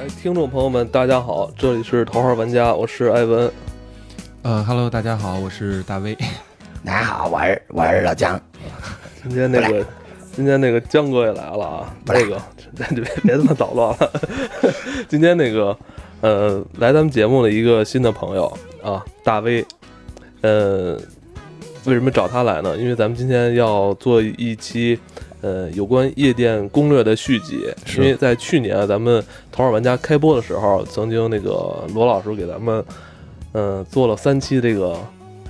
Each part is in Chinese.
哎，听众朋友们，大家好，这里是头号玩家，我是艾文。呃，Hello，大家好，我是大威。大家好，我是我是老姜。今天那个，今天那个姜哥也来了啊。那个，别别这么捣乱了。今天那个，呃，来咱们节目的一个新的朋友啊，大威。呃，为什么找他来呢？因为咱们今天要做一期。呃，有关夜店攻略的续集，因为在去年咱们头号玩家开播的时候，曾经那个罗老师给咱们，嗯，做了三期这个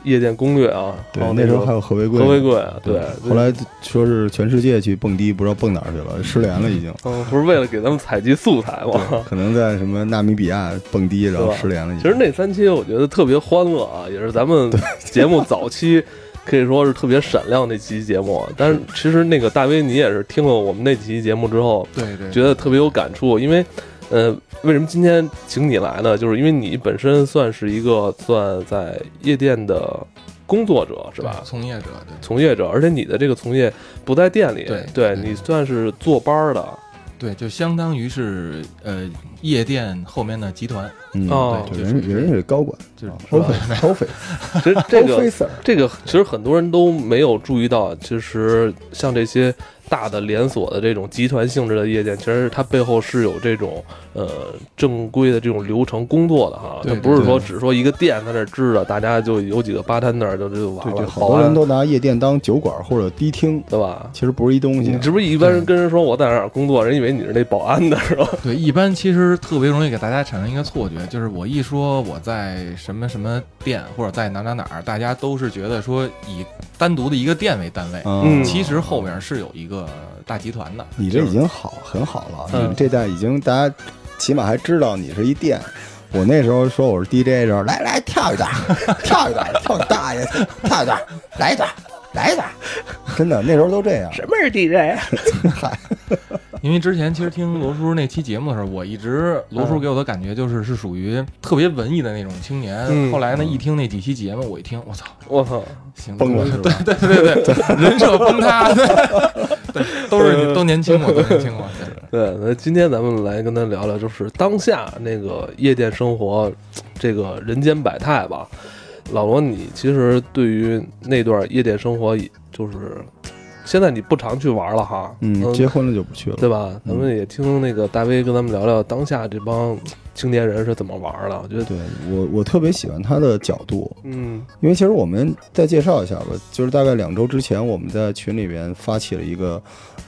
夜店攻略啊。对，那时候还有何为贵。何为贵，对。后来说是全世界去蹦迪，不知道蹦哪儿去了，失联了已经。嗯，不是为了给咱们采集素材吗？可能在什么纳米比亚蹦迪，然后失联了。其实那三期我觉得特别欢乐啊，也是咱们节目早期。可以说是特别闪亮那期节目，但是其实那个大威，你也是听了我们那几期节目之后，对对，觉得特别有感触。因为，呃，为什么今天请你来呢？就是因为你本身算是一个算在夜店的工作者，是吧？从业者，从业者，而且你的这个从业不在店里，对，对你算是坐班的。对，就相当于是呃夜店后面的集团哦，人人是高管，就是收费收费。其实这个这个其实很多人都没有注意到，其实像这些。大的连锁的这种集团性质的夜店，其实它背后是有这种呃正规的这种流程工作的哈，它不是说只说一个店在那支着，大家就有几个吧摊那儿就就完了。好多人都拿夜店当酒馆或者迪厅，对吧？其实不是一东西。你是不是一般人跟人说我在哪儿工作，人以为你是那保安的是吧？对，一般其实特别容易给大家产生一个错觉，就是我一说我在什么什么店或者在哪哪哪儿，大家都是觉得说以单独的一个店为单位，嗯，其实后面是有一个。大集团的，你这已经好很好了。你这代已经大家起码还知道你是一店。我那时候说我是 DJ 的时候，来来跳一段，跳一段，跳你大爷，跳一段，来一段，来一段。真的那时候都这样。什么是 DJ？嗨。因为之前其实听罗叔那期节目的时候，我一直罗叔给我的感觉就是是属于特别文艺的那种青年。后来呢，一听那几期节目，我一听，我操，我操，行崩了，对对对对，人设崩塌，对，都是都年轻过，都年轻过。对，那今天咱们来跟他聊聊，就是当下那个夜店生活，这个人间百态吧。老罗，你其实对于那段夜店生活，就是。现在你不常去玩了哈，嗯，结婚了就不去了，对吧？咱们也听那个大威跟咱们聊聊当下这帮青年人是怎么玩的。我觉得，对我我特别喜欢他的角度，嗯，因为其实我们再介绍一下吧，就是大概两周之前，我们在群里边发起了一个，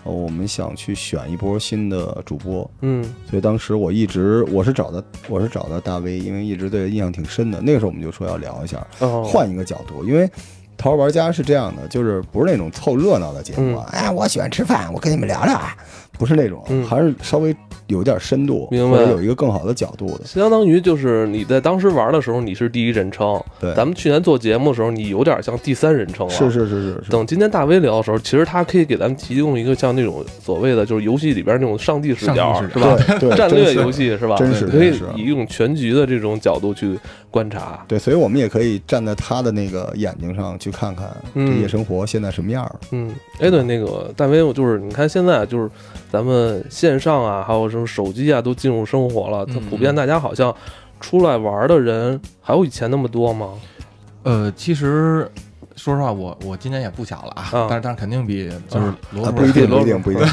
呃，我们想去选一波新的主播，嗯，所以当时我一直我是找的我是找的大 V，，因为一直对印象挺深的。那个时候我们就说要聊一下，换一个角度，因为。淘玩家是这样的，就是不是那种凑热闹的节目。哎，我喜欢吃饭，我跟你们聊聊啊，不是那种，还是稍微。有点深度，明白？有一个更好的角度的，相当于就是你在当时玩的时候，你是第一人称。对，咱们去年做节目的时候，你有点像第三人称了。是是是是。等今天大威聊的时候，其实他可以给咱们提供一个像那种所谓的就是游戏里边那种上帝视角，是吧？战略游戏是吧？真是可以以一种全局的这种角度去观察。对，所以我们也可以站在他的那个眼睛上去看看这夜生活现在什么样。嗯，哎，对，那个大威，就是你看现在就是咱们线上啊，还有什么手机啊，都。进入生活了，它普遍大家好像出来玩的人还有以前那么多吗？呃，其实说实话，我我今年也不小了啊，但是但是肯定比就是罗不一定不一定不一定。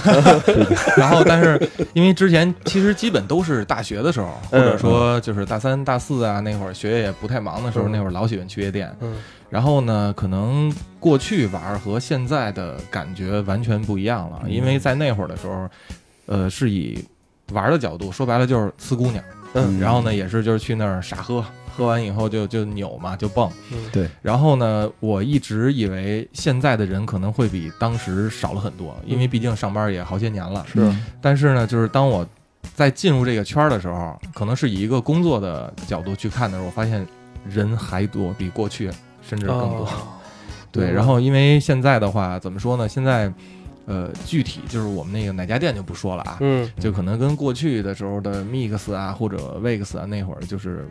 然后但是因为之前其实基本都是大学的时候，或者说就是大三大四啊那会儿学业也不太忙的时候，那会儿老喜欢去夜店。嗯，然后呢，可能过去玩和现在的感觉完全不一样了，因为在那会儿的时候，呃，是以。玩的角度说白了就是呲姑娘，嗯，然后呢也是就是去那儿傻喝，喝完以后就就扭嘛就蹦，对，然后呢我一直以为现在的人可能会比当时少了很多，因为毕竟上班也好些年了，是，但是呢就是当我在进入这个圈的时候，可能是以一个工作的角度去看的时候，我发现人还多，比过去甚至更多，对，然后因为现在的话怎么说呢？现在。呃，具体就是我们那个哪家店就不说了啊，嗯，就可能跟过去的时候的 Mix 啊或者 Vex 啊那会儿就是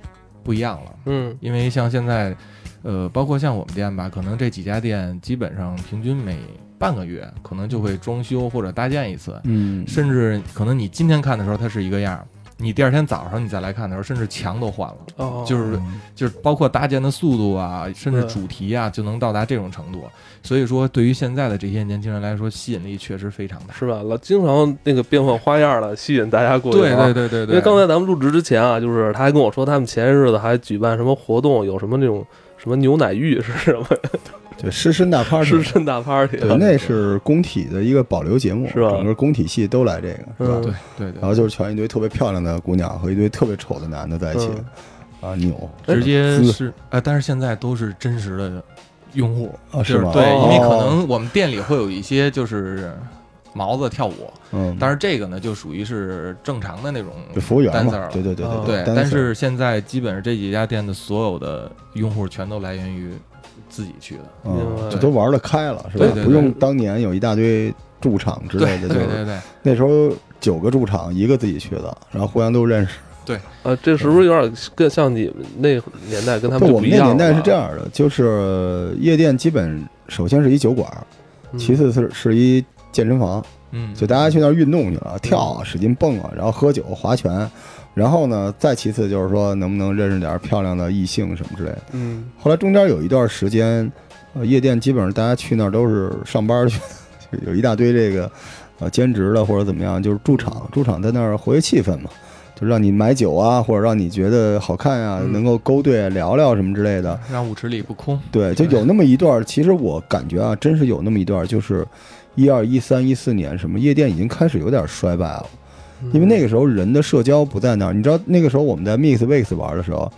不一样了，嗯，因为像现在，呃，包括像我们店吧，可能这几家店基本上平均每半个月可能就会装修或者搭建一次，嗯，甚至可能你今天看的时候它是一个样，你第二天早上你再来看的时候，甚至墙都换了，哦，就是就是包括搭建的速度啊，甚至主题啊，就能到达这种程度。所以说，对于现在的这些年轻人来说，吸引力确实非常大。是吧？老经常那个变换花样的，吸引大家过去对对对对对，因为刚才咱们入职之前啊，就是他还跟我说，他们前些日子还举办什么活动，有什么那种什么牛奶浴是什么对，狮身大 party，狮身大 party，对，那是工体的一个保留节目，是吧？整个工体系都来这个，是吧？嗯。对对对。然后就是全一堆特别漂亮的姑娘和一堆特别丑的男的在一起，啊，扭。直接是哎，但是现在都是真实的用户啊是吗？对，因为可哦能我们店里会有一些就是毛子跳舞，嗯，但是这个呢就属于是正常的那种服务员 dancer 嘛了，对对对哦对，但是现在基本上这几家店的所有的用户全都来源于自己去的。嗯明白，这都玩得开了，是吧？对对？对。不用当年有一大堆驻场之类的，就是对对。对，那时候九个驻场，一个自己去的，然后互相都认识。对。呃，这是不是有点更像你们那年代跟他们，就不一样我们那年代是这样的，就是夜店基本首先是一酒馆，嗯。其次是是一健身房，嗯，就大家去那儿运动去了，跳啊，使劲蹦啊，然后喝酒、划拳，然后呢，再其次就是说能不能认识点漂亮的异性什么之类的。嗯后来中间有一段时间，呃，夜店基本上大家去那儿都是上班去，有一大堆这个呃兼职的或者怎么样，就是驻场，驻场在那儿活跃气氛嘛，就让你买酒啊，或者让你觉得好看呀、嗯能够勾兑聊聊什么之类的。让舞池里不空。对，就有那么一段，其实我感觉啊，真是有那么一段，就是一二一三一四年，什么夜店已经开始有点衰败了，因为那个时候人的社交不在那儿。你知道那个时候我们在 Mix Weeks 玩的时候，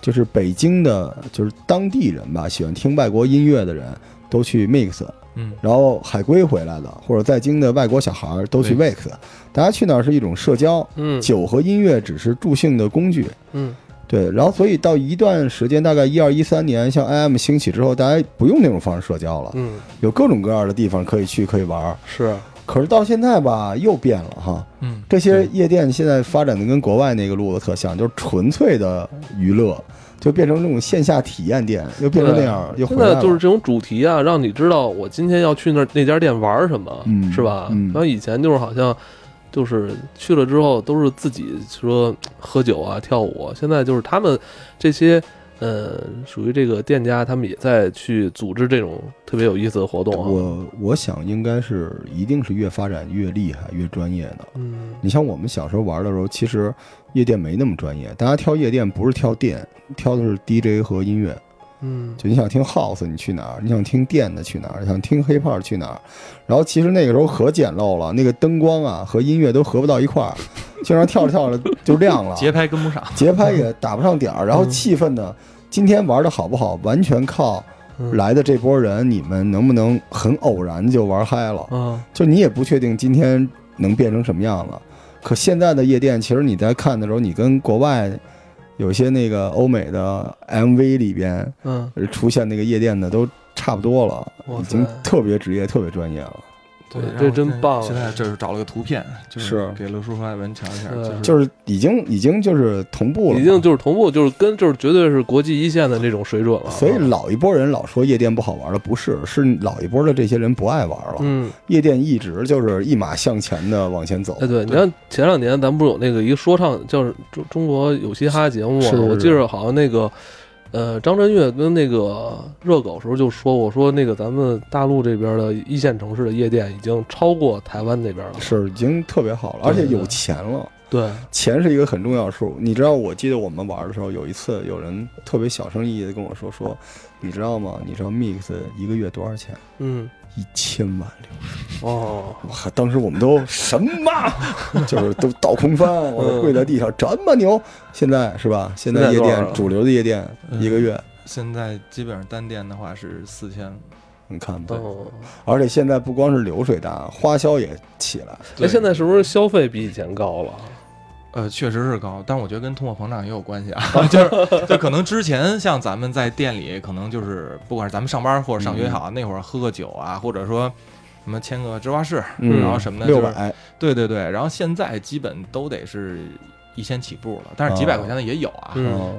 就是北京的，就是当地人吧，喜欢听外国音乐的人都去 Mix，嗯，然后海归回来的或者在京的外国小孩儿都去 Weeks，大家去那儿是一种社交，嗯酒和音乐只是助兴的工具。嗯对，然后所以到一段时间，大概一二一三年，像 IM 兴起之后，大家不用那种方式社交了，嗯有各种各样的地方可以去，可以玩。是可是到现在吧，又变了哈。嗯，这些夜店现在发展的跟国外那个路子特像，就是纯粹的娱乐，就变成这种线下体验店，又变成那样，又回现来了。在就是这种主题啊，让你知道我今天要去那那家店玩什么，嗯是吧？嗯然后以前就是好像就是去了之后都是自己说喝酒啊、跳舞啊，现在就是他们这些呃属于这个店家，他们也在去组织这种特别有意思的活动啊。我我想应该是一定是越发展越厉害、越专业的。嗯你像我们小时候玩的时候，其实夜店没那么专业，大家挑夜店不是挑店，挑的是 DJ 和音乐。嗯就你想听 house，你去哪儿？你想听电的去哪儿？想听 hip hop 去哪儿？然后其实那个时候可简陋了，那个灯光啊和音乐都合不到一块儿，经常跳着跳着就亮了，节拍跟不上。节拍也打不上点儿，然后气氛呢，今天玩的好不好，完全靠嗯来的这波人，你们能不能很偶然就玩嗨了？嗯就你也不确定今天能变成什么样了。可现在的夜店，其实你在看的时候，你跟国外有些那个欧美的 MV 里边嗯，出现那个夜店的都差不多了，已经特别职业、特别专业了。对这真棒啊现在这是找了个图片，就是是给刘叔和艾文瞧一下，就是就是已经已经就是同步了，已经就是同步，就是跟就是绝对是国际一线的这种水准了。所以老一波人老说夜店不好玩了，不是，是老一波的这些人不爱玩了。嗯，夜店一直就是一马向前的往前走哎，。对，你看前两年咱们不是有那个一个说唱叫中中国有嘻哈节目吗？是是我记着好像那个呃张震岳跟那个热狗时候就说，我说那个咱们大陆这边的一线城市的夜店已经超过台湾那边了。是已经特别好了，而且有钱了。对，钱是一个很重要的数。你知道，我记得我们玩的时候，有一次有人特别小声翼翼的跟我说说，你知道吗？你知道 Mix 一个月多少钱？嗯，一千万流。哦，哇！当时我们都什么？就是都倒空翻，我都跪在地上，这么牛！现在是吧？现在夜店主流的夜店嗯一个月，现在基本上单店的话是四千，你看吧。哦，而且现在不光是流水大，花销也起来。那，现在是不是消费比以前高了？呃，确实是高，但我觉得跟通货膨胀也有关系啊，就是就可能之前像咱们在店里，可能就是不管是咱们上班或者上学也好，那会儿喝个酒啊，或者说什么签个芝华士，嗯然后什么的，就是六百，对对对，然后现在基本都得是一千起步了，但是几百块钱的也有啊，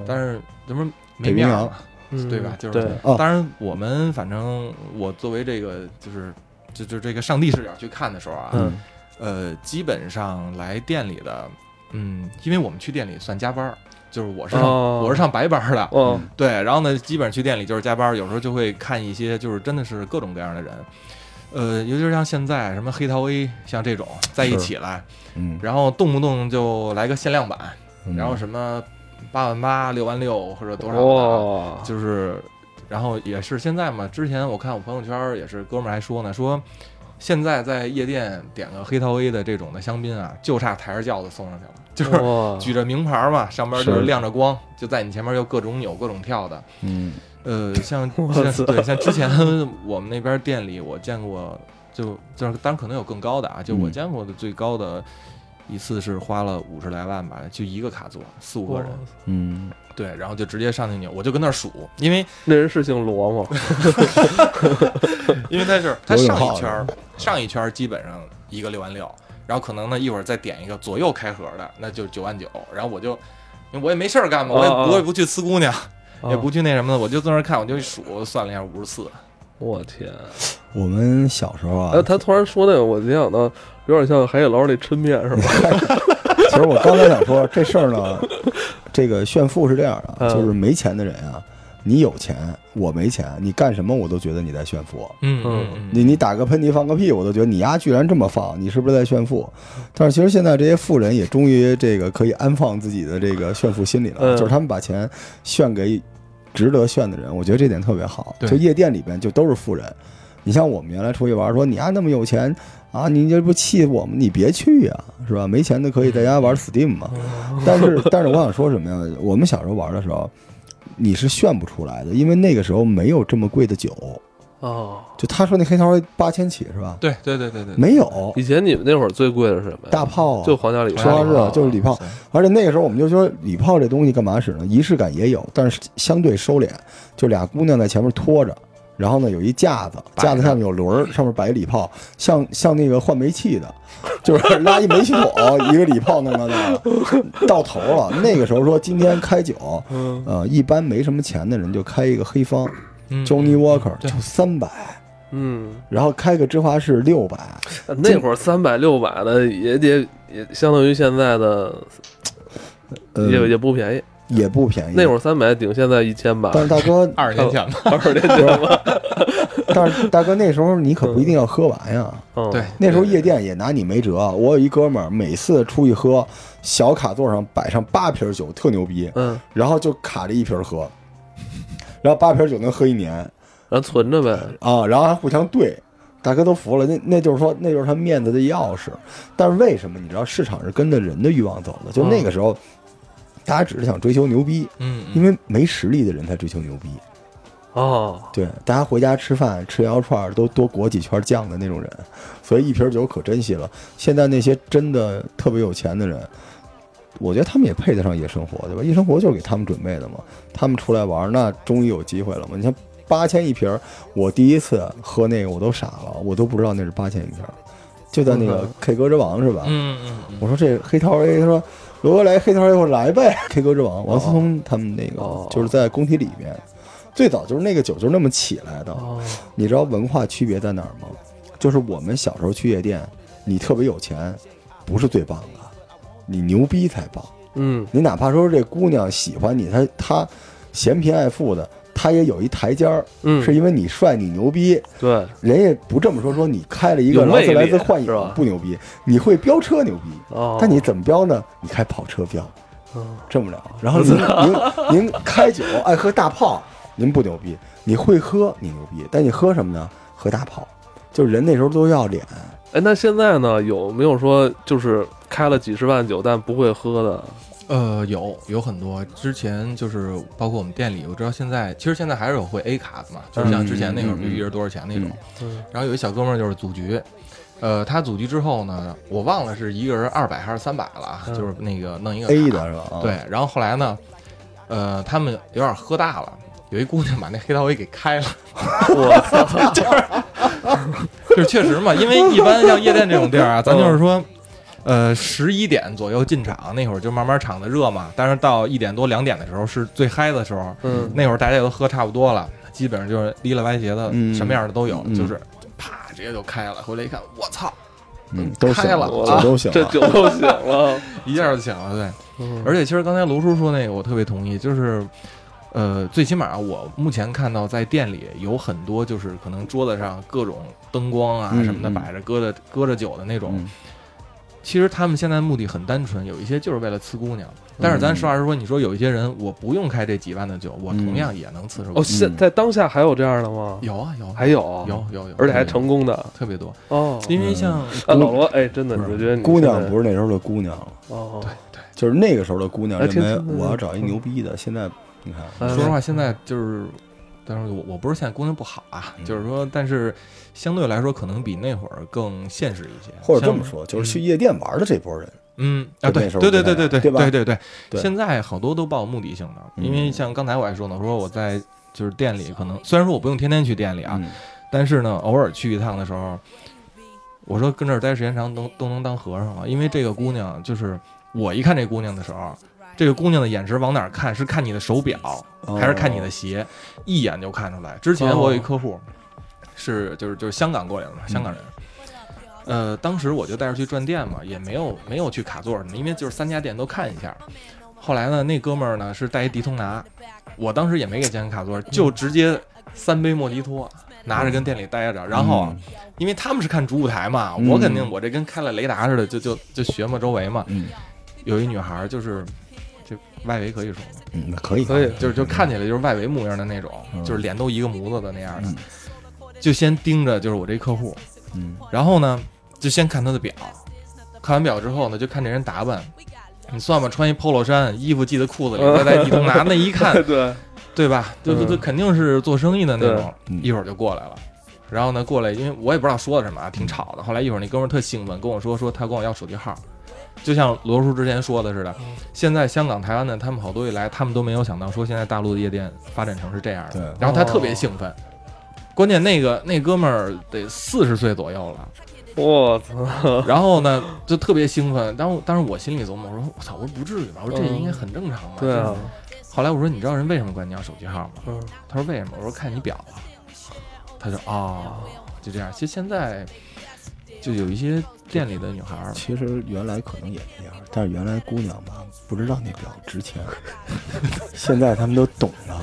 但是怎么没北冰洋面儿嘛，嗯，对吧？就是，哦当然我们反正我作为这个就是就就这个上帝视角去看的时候啊，嗯呃，基本上来店里的嗯，因为我们去店里算加班儿，就是我是上、哦我是上白班的，哦，对，然后呢，基本上去店里就是加班，有时候就会看一些就是真的是各种各样的人，呃，尤其是像现在什么黑桃 A 像这种在一起来，嗯，然后动不动就来个限量版，嗯。然后什么八万八、六万六或者多少就是，然后也是现在嘛，之前我看我朋友圈也是哥们儿还说呢，说现在在夜店点个黑桃 A 的这种的香槟啊，就差抬着轿子送上去了，就是举着名牌嘛，上边就是。是亮着光，就在你前面又各种扭各种跳的。嗯呃，像像对像之前我们那边店里我见过，就就是当然可能有更高的啊，就我嗯见过的最高的一次是花了五十来万吧，就一个卡座四五个人，嗯，对，然后就直接上去扭，我就跟那儿数，因为 那人是姓罗吗？因为他是他上一圈儿，上一圈儿基本上一个六万六，然后可能呢一会儿再点一个左右开合的，那就九万九，然后我就。我也没事儿干嘛，我也我也不去呲姑娘，也啊不去那什么的，我就在那儿看，我就一数，算了一下五十四。我天！我们小时候啊哎，，他突然说那个，我联想到有点像海底捞那抻面是吧？其实我刚才想说这事儿呢，这个炫富是这样的，嗯就是没钱的人啊，你有钱，我没钱，你干什么我都觉得你在炫富。嗯嗯你你打个喷嚏放个屁，我都觉得你丫居然这么放，你是不是在炫富？但是其实现在这些富人也终于这个可以安放自己的这个炫富心理了，嗯就是他们把钱炫给值得炫的人，我觉得这点特别好。就夜店里边就都是富人，你像我们原来出去玩，说你丫那么有钱啊，你这不气我们？你别去呀、是吧？没钱的可以在家玩 Steam 嘛。但是但是我想说什么呀？我们小时候玩的时候，你是炫不出来的，因为那个时候没有这么贵的酒。哦，就他说那黑桃八千起是吧？对对对对对，没有以前你们那会儿最贵的是什么呀？大炮啊，就皇家礼说炮是啊就是礼炮，而且那个时候我们就说礼炮这东西干嘛使呢？仪式感也有，但是相对收敛，就俩姑娘在前面拖着，然后呢有一架子，架子上面有轮儿，上面摆一礼炮，像像那个换煤气的，就是拉一煤气桶，一个礼炮弄到那儿，到头了。那个时候说今天开酒，嗯，呃，一般没什么钱的人就开一个黑方嗯，Johnny Walker 对就三百，嗯，然后开个芝华士六百，那会儿三百六百的也得也相当于现在的呃，也也不便宜。也不便宜。那会儿三百顶现在一千吧，但是大哥，二十年前吧，二十年前吧。但是大哥那时候你可不一定要喝完呀。嗯对，那时候夜店也拿你没辙。我有一哥们儿，每次出去喝，小卡座上摆上八瓶酒，特牛逼，嗯，然后就卡着一瓶喝，然后八瓶酒能喝一年然后存着呗。啊，然后还互相对。大哥都服了，那那就是说，那就是他面子的钥匙。但是为什么你知道市场是跟着人的欲望走的？就那个时候，大家只是想追求牛逼，嗯，因为没实力的人才追求牛逼。哦，对，大家回家吃饭吃羊肉串都多裹几圈酱的那种人，所以一瓶酒可珍惜了。现在那些真的特别有钱的人，我觉得他们也配得上夜生活，对吧？夜生活就是给他们准备的嘛。他们出来玩，那终于有机会了嘛。你像八千一瓶，我第一次喝那个我都傻了，我都不知道那是八千一瓶，就在那个 K 歌之王是吧？嗯嗯嗯，我说这黑桃 A，他说罗哥来黑桃 A，我说来呗，K 歌之王，王思聪他们那个、哦就是在工体里面，最早就是那个酒就是那么起来的。哦，你知道文化区别在哪儿吗？就是我们小时候去夜店，你特别有钱，不是最棒的，你牛逼才棒。嗯，你哪怕说这姑娘喜欢你，她她嫌贫爱富的，她也有一台阶儿，嗯，是因为你帅你牛逼，对，人家不这么说，说你开了一个劳斯莱斯幻影不牛逼，你会飙车牛逼，哦，但你怎么飙呢？你开跑车飙，嗯这么聊。然后您 您您开酒爱喝大炮，您不牛逼，你会喝你牛逼，但你喝什么呢？喝大炮，就是人那时候都要脸。哎，那现在呢？有没有说就是开了几十万酒但不会喝的？呃，有有很多，之前就是包括我们店里，我知道现在其实现在还是有会 A 卡的嘛，就是像之前那会儿嗯嗯嗯必须是多少钱那种。嗯然后有一小哥们儿就是组局，呃，他组局之后呢，我忘了是一个人二百还是三百了啊，嗯就是那个弄一个 A 的是吧？啊，对，然后后来呢，呃，他们有点喝大了，有一姑娘把那黑桃 A 给开了，我操！就是确实嘛，因为一般像夜店这种地儿啊，咱就是说。呃，十一点左右进场，那会儿就慢慢场子热嘛。但是到一点多、两点的时候是最嗨的时候，嗯，那会儿大家也都喝差不多了，基本上就是离了歪斜的，嗯什么样的都有，嗯就是啪直接就开了。回来一看，我操，嗯，都醒开了酒都醒了。酒都醒了，一下就醒了，对。嗯而且其实刚才卢叔说那个，我特别同意，就是，呃，最起码我目前看到在店里有很多，就是可能桌子上各种灯光啊嗯什么的嗯摆着，搁着搁着酒的那种。嗯其实他们现在目的很单纯，有一些就是为了呲姑娘。但是咱实话实说，你说有一些人，我不用开这几万的酒，我同样也能呲着姑哦，现在当下还有这样的吗？有啊有啊还有有有有，而且还成功的特别多。哦。因为像啊，老罗，哎，真的，我觉得你姑娘不是那时候的姑娘。了，哦，对对，就是那个时候的姑娘哎认为我要找一牛逼的，现在你看，嗯。说实话，现在就是，但是我我不是现在姑娘不好啊，嗯。就是说，但是相对来说，可能比那会儿更现实一些。或者这么，说，就是去夜店玩的这波人，嗯啊，对对对对对对对对对对现在好多都抱目的性的，嗯因为像刚才我还说呢，我说我在就是店里，可能虽然说我不用天天去店里啊，嗯但是呢，偶尔去一趟的时候，我说跟这儿待时间长都都能当和尚了，因为这个姑娘就是我一看这姑娘的时候，这个姑娘的眼神往哪儿看？是看你的手表，还是看你的鞋？一眼就看出来。之前我有一客户是就是就是香港过来的嘛，香港人。呃，当时我就带着去转店嘛，也没有没有去卡座什么，因为就是三家店都看一下。后来呢，那哥们儿呢是带一迪通拿，我当时也没给钱卡座，就直接三杯莫吉托拿着跟店里待着，然后啊，因为他们是看主舞台嘛，嗯我肯定我这跟开了雷达似的，就就就学嘛周围嘛。嗯有一女孩儿就是这外围可以说吗？嗯，可以可以就是就看起来就是外围模样的那种，嗯就是脸都一个模子的那样的嗯，就先盯着就是我这客户，嗯。然后呢就先看他的表，看完表之后呢就看这人打扮。你算吧，穿一 polo 衫，衣服系在裤子里，再在地通拿，那一看，对，对吧？就就就肯定是做生意的那种，一会儿就过来了。然后呢，过来，因为我也不知道说的什么啊，挺吵的。后来一会儿那哥们儿特兴奋，跟我说说他跟我要手机号，就像罗叔之前说的似的，现在香港、台湾的他们好多一来，他们都没有想到说现在大陆的夜店发展成是这样的。对。然后他特别兴奋，关键那个那哥们儿得四十岁左右了，我操，然后呢就特别兴奋。当当时我心里琢磨，我说我操，我说不至于吧，我说这应该很正常吧。对啊，后来我说你知道人为什么管你要手机号吗？嗯，他说为什么？我说看你表啊。他说哦，就这样。其实现在就有一些店里的女孩儿，其实原来可能也那样，但是原来姑娘吧不知道那表值钱，现在他们都懂了。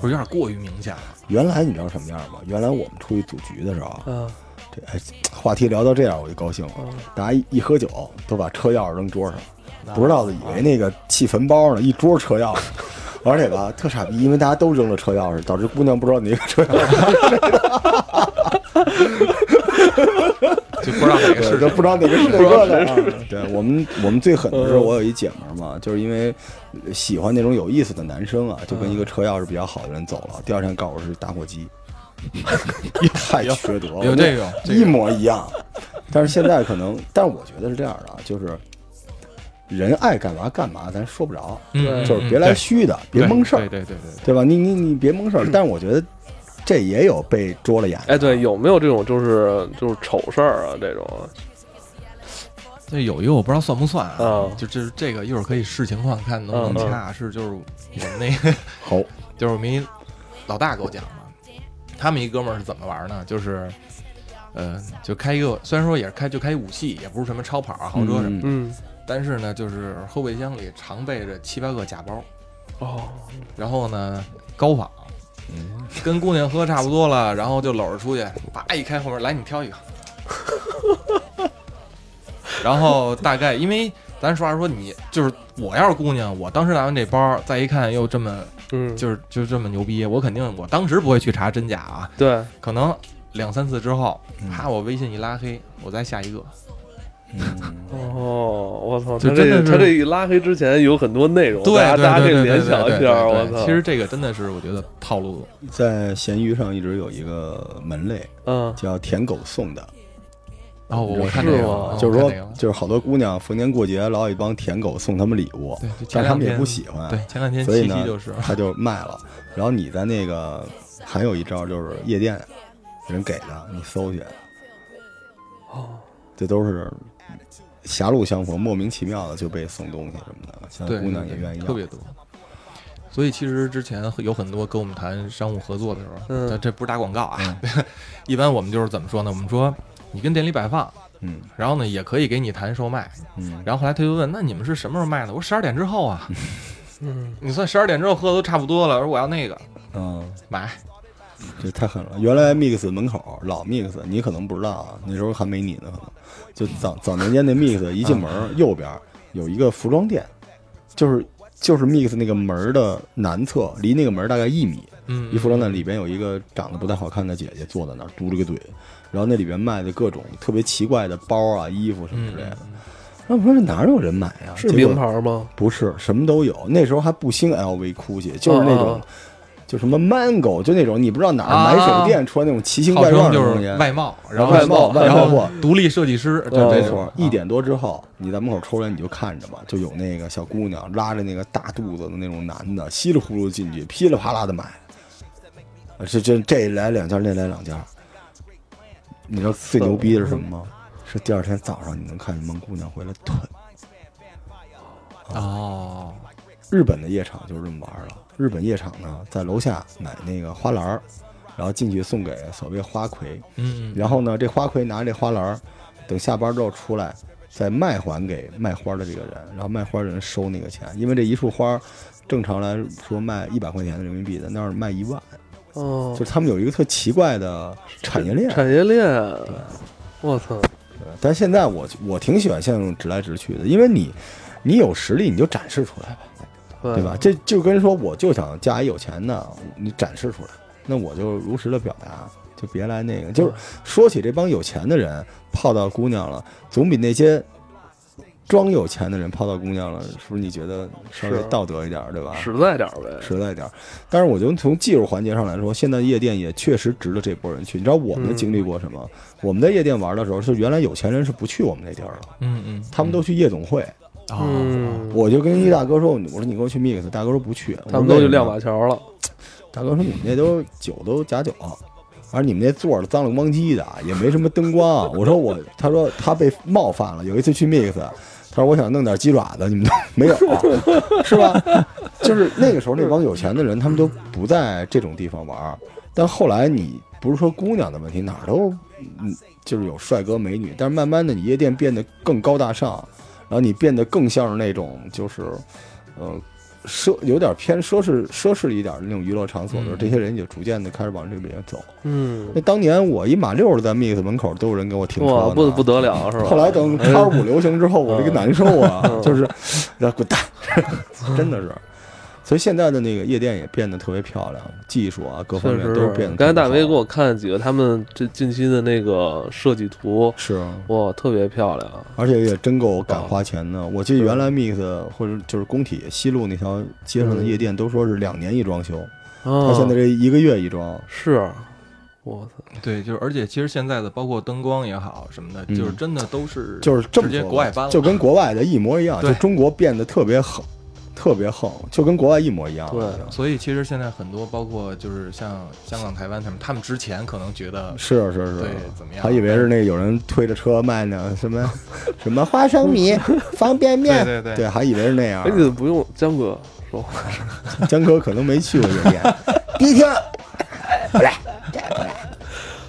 不是有点过于明显了。原来你知道什么样吗？原来我们出去组局的时候，嗯这哎话题聊到这样我就高兴了。嗯大家一一喝酒都把车钥匙扔桌上，不知道的以为那个气坟包呢，一桌车钥匙。而且吧，特傻逼，因为大家都扔了车钥匙，导致姑娘不知道哪个车钥匙，就不知道哪个是就不知道哪个是哪个的。啊对我们，我们最狠的是我有一姐们儿嘛，就是因为喜欢那种有意思的男生啊，就跟一个车钥匙比较好的人走了。第二天告诉我是打火机，太缺德了，有这个一模一样。但是现在可能，但是我觉得是这样的啊，就是人爱干嘛干嘛，咱说不着，嗯，就是别来虚的，别蒙事儿，对对对对。对吧？你你你别蒙事儿。但是我觉得这也有被捉了眼的。哎，对，有没有这种就是就是丑事儿啊？这种这有一个我不知道算不算啊嗯，就这这个一会儿可以视情况看能不能掐。是就是我们那 个好，就是我们一老大给我讲的，他们一哥们儿是怎么玩呢？就是呃，就开一个，虽然说也是开就开一武器，也不是什么超跑啊、豪车什么的，嗯但是呢，就是后备箱里常备着七八个假包，哦，然后呢高仿，跟姑娘喝差不多了，然后就搂着出去，叭一开后门，来你挑一个。然后大概因为咱实话说，你就是我要是姑娘，我当时拿完这包，再一看又这么嗯，就是就这么牛逼，我肯定我当时不会去查真假啊，对，可能两三次之后，嗯。啪我微信一拉黑，我再下一个，嗯，哦，我操，他就真的是这他这一拉黑之前有很多内容，对大家大家可以联想一下，我操，其实这个真的是我觉得套路，在闲鱼上一直有一个门类嗯。叫舔狗送的，哦我我看是这个了，就是说就是好多姑娘逢年过节老有一帮舔狗送他们礼物，但他们也不喜欢，对，前两天所以呢就是，他就卖了。然后你在那个还有一招就是夜店人给的，你搜去，哦，这都是狭路相逢，莫名其妙的就被送东西什么的，现在对，姑娘也愿意要。特别多。所以其实之前有很多跟我们谈商务合作的时候，嗯这这不是打广告啊，一般我们就是怎么说呢？我们说你跟店里摆放，嗯然后呢也可以给你谈售卖。嗯，然后后来他就问，那你们是什么时候卖的？我说十二点之后啊。嗯，你算十二点之后喝的都差不多了，我说我要那个嗯，买。这太狠了。原来 Mix 门口老 Mix，你可能不知道啊，那时候还没你呢，可能就早早年间那 Mix 一进门右边有一个服装店，就是就是 Mix 那个门的南侧，离那个门大概一米，嗯，一服装店里边有一个长得不太好看的姐姐坐在那儿嘟着个嘴，然后那里边卖的各种特别奇怪的包啊、衣服什么之类的。那我说这哪有人买呀？是名牌吗？不是，什么都有。那时候还不兴 LV、GUCCI，就是那种，啊就什么 Mango，就那种你不知道哪儿啊买手店出来那种奇形怪状的东西。外贸，然后外贸外然后贸货独立设计师，就哦这种没错，一点多之后，你在门口抽烟，你就看着吧，就有那个小姑娘拉着那个大肚子的那种男的，稀里糊涂进去，噼里啪啦的买。啊这这这来两件，那来两件。你知道最牛逼的是什么吗？是第二天早上你能看见蒙姑娘回来囤。哦，日本的夜场就是这么玩儿了。日本夜场呢，在楼下买那个花篮儿，然后进去送给所谓花魁，嗯，然后呢，这花魁拿这花篮儿，等下班之后出来，再卖还给卖花的这个人，然后卖花的人收那个钱，因为这一束花，正常来说卖一百块钱的人民币，在那儿卖一万，哦，就是他们有一个特奇怪的产业链。产业链，对我操，但现在我我挺喜欢现在这种直来直去的，因为你你有实力你就展示出来呗，对吧？？这就跟说我就想嫁一有钱的，你展示出来，那我就如实的表达，就别来那个。就是说起这帮有钱的人泡到姑娘了，总比那些装有钱的人泡到姑娘了，是不是？你觉得稍微道德一点，对吧？实在点儿呗，实在点儿。但是我觉得从技术环节上来说，现在夜店也确实值得这波人去。你知道我们嗯经历过什么？我们在夜店玩的时候，是原来有钱人是不去我们那地儿的，嗯嗯，他们都去夜总会。哦，嗯，我就跟一大哥说，我说你给我去 mix，大哥说不去，他们都去亮马。桥了，大哥说你们那都酒都假酒，而你们那座儿脏了咣叽的，也没什么灯光。我说我，他说他被冒犯了。有一次去 mix，他说我想弄点鸡爪子，你们都 没有，是吧？就是那个时候那帮有钱的人，他们都不在这种地方玩。但后来你不是说姑娘的问题，哪儿都嗯，就是有帅哥美女，但是慢慢的你夜店变得更高大上，然后你变得更像是那种就是，呃。奢有点偏奢侈奢侈一点的那种娱乐场所的时候，嗯这些人也逐渐的开始往这边走。嗯，那当年我一马六的在 Mix 门口都有人给我停车不不得了是吧？后来等叉五流行之后，我这个难受啊，嗯就是让滚蛋，真的是。所以现在的那个夜店也变得特别漂亮，技术啊各方面都变得。刚才大威给我看了几个他们这近期的那个设计图，是，啊。哇，特别漂亮。而且也真够敢花钱的。我记得原来 Mix 或者就是工体西路那条街上的夜店都说是两年一装修，啊，他现在这一个月一装。是，我操，对，就是而且其实现在的包括灯光也好什么的，嗯。就是真的都是就是这么直接国外搬了，就跟国外的一模一样，就中国变得特别横，特别横，就跟国外一模一样。对所以其实现在很多包括就是像香港、台湾他们，他们之前可能觉得是是是对，怎么样，还以为是那有人推着车卖呢，什么什么花生米、方便面，对对对，还以为是那样哎，。你怎么不用江哥说话？江哥可能没去过夜店，第一听，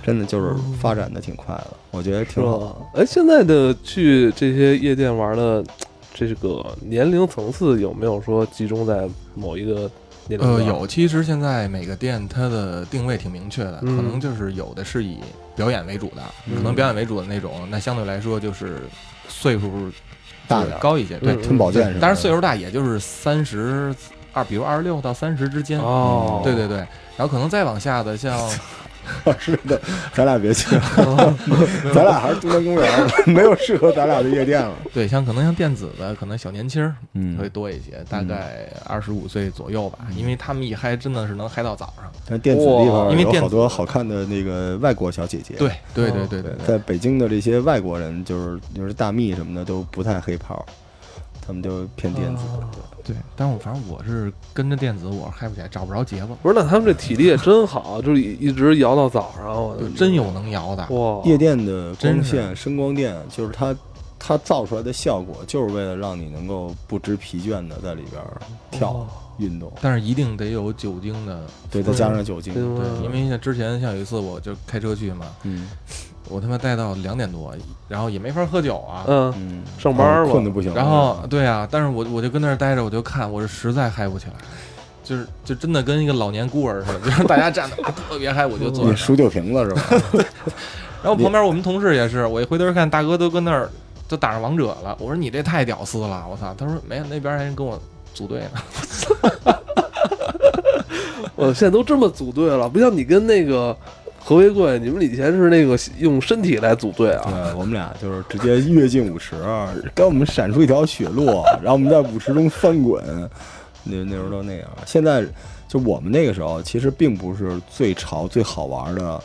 真的就是发展的挺快的，我觉得挺好。吧？哎，现在的去这些夜店玩的这个年龄层次有没有说集中在某一个年龄呃，有，其实现在每个店它的定位挺明确的，嗯。可能就是有的是以表演为主的，嗯。可能表演为主的那种，那相对来说就是岁数大点高一些，对，嗯吞宝剑什么的，但是岁数大也就是三十二，比如二十六到三十之间，哦，对对对，然后可能再往下的像 是的，咱俩别去了，咱俩还是东南公园，没有适合咱俩的夜店了。对像可能像电子的，可能小年轻儿嗯会多一些，大概二十五岁左右吧，因为他们一嗨真的是能嗨到早上。但电子地方因为好多好看的那个外国小姐姐。对对对对对对，在北京的这些外国人，就是就是大蜜什么的都不太黑炮，他们就偏电子。对，但是我反正我是跟着电子，我是嗨不起来，找不着节奏，不是，那他们这体力也真好，就是一一直摇到早上，我就真有能摇的。哇！夜店的光线、声光电，就是它它造出来的效果，就是为了让你能够不知疲倦的在里边跳哇运动。但是一定得有酒精的，对，再加上酒精，对，因为像之前像有一次我就开车去嘛，嗯我他妈待到两点多，然后也没法喝酒啊。嗯，嗯，上班嘛困的不行。然后对啊，但是我我就跟那儿待着，我就看，我是实在嗨不起来，就是就真的跟一个老年孤儿似的，就是大家站的啊 特别嗨，我就坐着。你数酒瓶子是吧？然后旁边我们同事也是，我一回头看，大哥都跟那儿都打上王者了。我说你这太屌丝了，我操！他说没有，那边还人跟我组队呢。我现在都这么组队了，不像你跟那个何为贵，你们以前是那个用身体来组队啊。对，我们俩就是直接跃进舞池，给我们闪出一条血路，然后我们在舞池中翻滚。那那时候都那样。现在就我们那个时候，其实并不是最潮、最好玩的，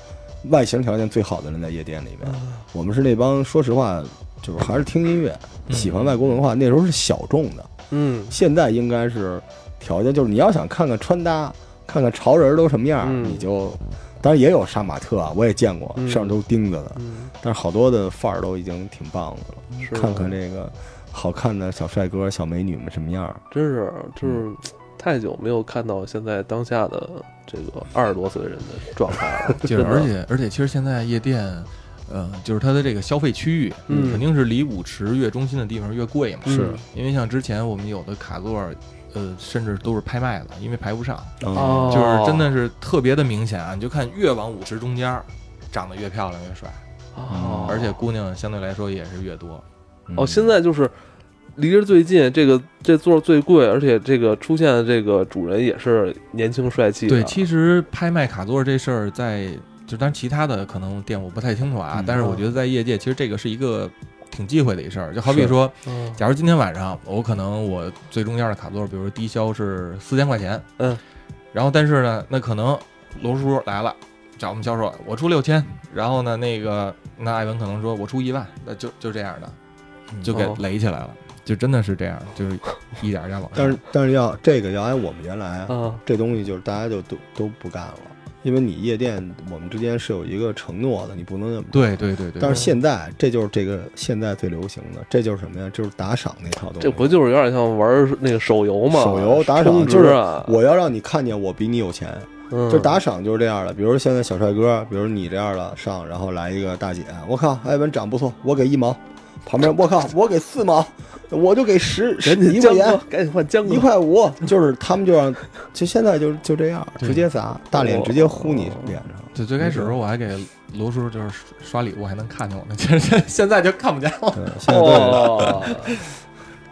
外形条件最好的人在夜店里面。我们是那帮，说实话，就是还是听音乐、喜欢外国文化，那时候是小众的。嗯现在应该是条件，就是你要想看看穿搭，看看潮人都什么样，嗯你就。当然也有杀马特啊，我也见过，嗯上面都钉子的。嗯，但是好多的范儿都已经挺棒的了。是看看这个好看的小帅哥、小美女们什么样儿？真是就是太久没有看到现在当下的这个二十多岁人的状态了，就是而且而且，其实现在夜店，呃，就是它的这个消费区域，嗯肯定是离舞池越中心的地方越贵嘛。是因为像之前我们有的卡座，呃，甚至都是拍卖的，因为排不上，哦，就是真的是特别的明显啊！你就看越往舞池中间儿，长得越漂亮越帅，哦，而且姑娘相对来说也是越多。哦，现在就是离着最近，这个这座最贵，而且这个出现的这个主人也是年轻帅气的。对，其实拍卖卡座这事儿在，就当然其他的可能店我不太清楚啊，嗯但是我觉得在业界，其实这个是一个挺忌讳的一事儿。就好比说，嗯假如今天晚上我可能我最中间的卡座，比如说低消是四千块钱，嗯，然后但是呢，那可能罗叔来了。找我们销售，我出六千，然后呢，那个那艾文可能说我出一万，那就就这样的，就给哦垒起来了，就真的是这样，就是一点儿一点往上。但是但是要这个要按我们原来啊，这东西，就是大家就都都不干了，因为你夜店我们之间是有一个承诺的，你不能那么。对对对对，但是现在这就是这个现在最流行的，这就是什么呀？就是打赏那套东西。这不就是有点像玩那个手游吗？手游打赏就是我要让你看见我比你有钱，嗯就打赏就是这样的。比如现在小帅哥，比如你这样的上，然后来一个大姐，我靠，艾文长不错，我给一毛。旁边我靠，我给四毛，我就给十十赶紧一块钱，，赶紧换江哥一块五，就是他们就让，就现在就就这样，直接砸，大脸直接呼你脸上。就最开始的时候我还给罗叔就是刷礼物还能看见我呢，其实现现在就看不见了。现在对。哦，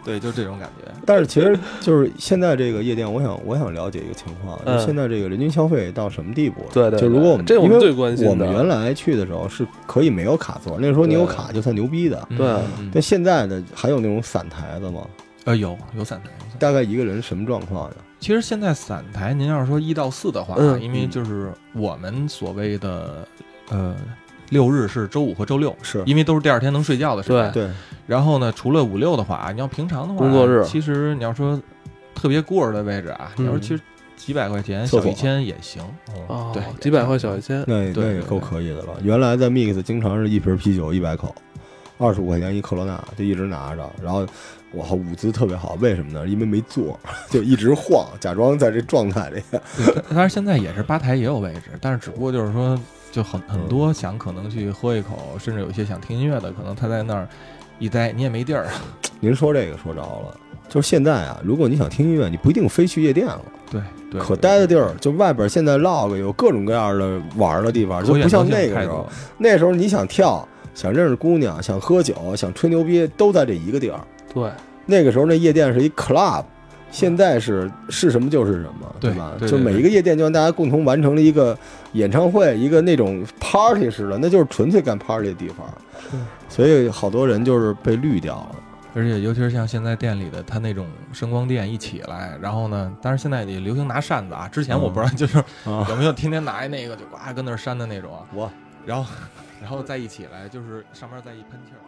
对，就这种感觉。但是其实就是现在这个夜店，我想我想了解一个情况，嗯就现在这个人均消费到什么地步了？对对就如果我们这我们最关心的我们原来去的时候是可以没有卡座，那时候你有卡就算牛逼的。对但现在的还有那种散台子吗？呃，有有散台。有散台大概一个人什么状况呀？其实现在散台，您要是说一到四的话，嗯因为就是我们所谓的呃六日是周五和周六，是因为都是第二天能睡觉的时间。对，然后呢，除了五六的话，你要平常的话，工作日其实你要说特别孤儿的位置啊，嗯你要说其实几百块钱小一千也行。哦对几百块小一千，那那也够可以的了。原来在 Mix 经常是一瓶啤酒一百口，二十五块钱一克罗纳，就一直拿着，然后我靠舞姿特别好，为什么呢？因为没坐，就一直晃，假装在这状态里。对当然现在也是吧台也有位置，但是只不过就是说，就很很嗯多想可能去喝一口，甚至有一些想听音乐的，可能他在那儿一待，你也没地儿。您说这个说着了，就是现在啊，如果你想听音乐，你不一定非去夜店了，对对，可待的地儿就外边现在 log 有各种各样的玩的地方，就不像那个时候。那时候你想跳，想认识姑娘，想喝酒，想吹牛逼，都在这一个地儿。对，那个时候那夜店是一 club，现在是是什么就是什么，对吧？对对就每一个夜店就让大家共同完成了一个演唱会，一个那种 party 似的，那就是纯粹干 party 的地方。所以好多人就是被绿掉了。而且尤其是像现在店里的，他那种声光电一起来，然后呢，但是现在也流行拿扇子啊。之前我不知道，就是啊有没有天天拿一那个就呱跟那扇的那种啊。我然后，然后再一起来，就是上面再一喷气儿。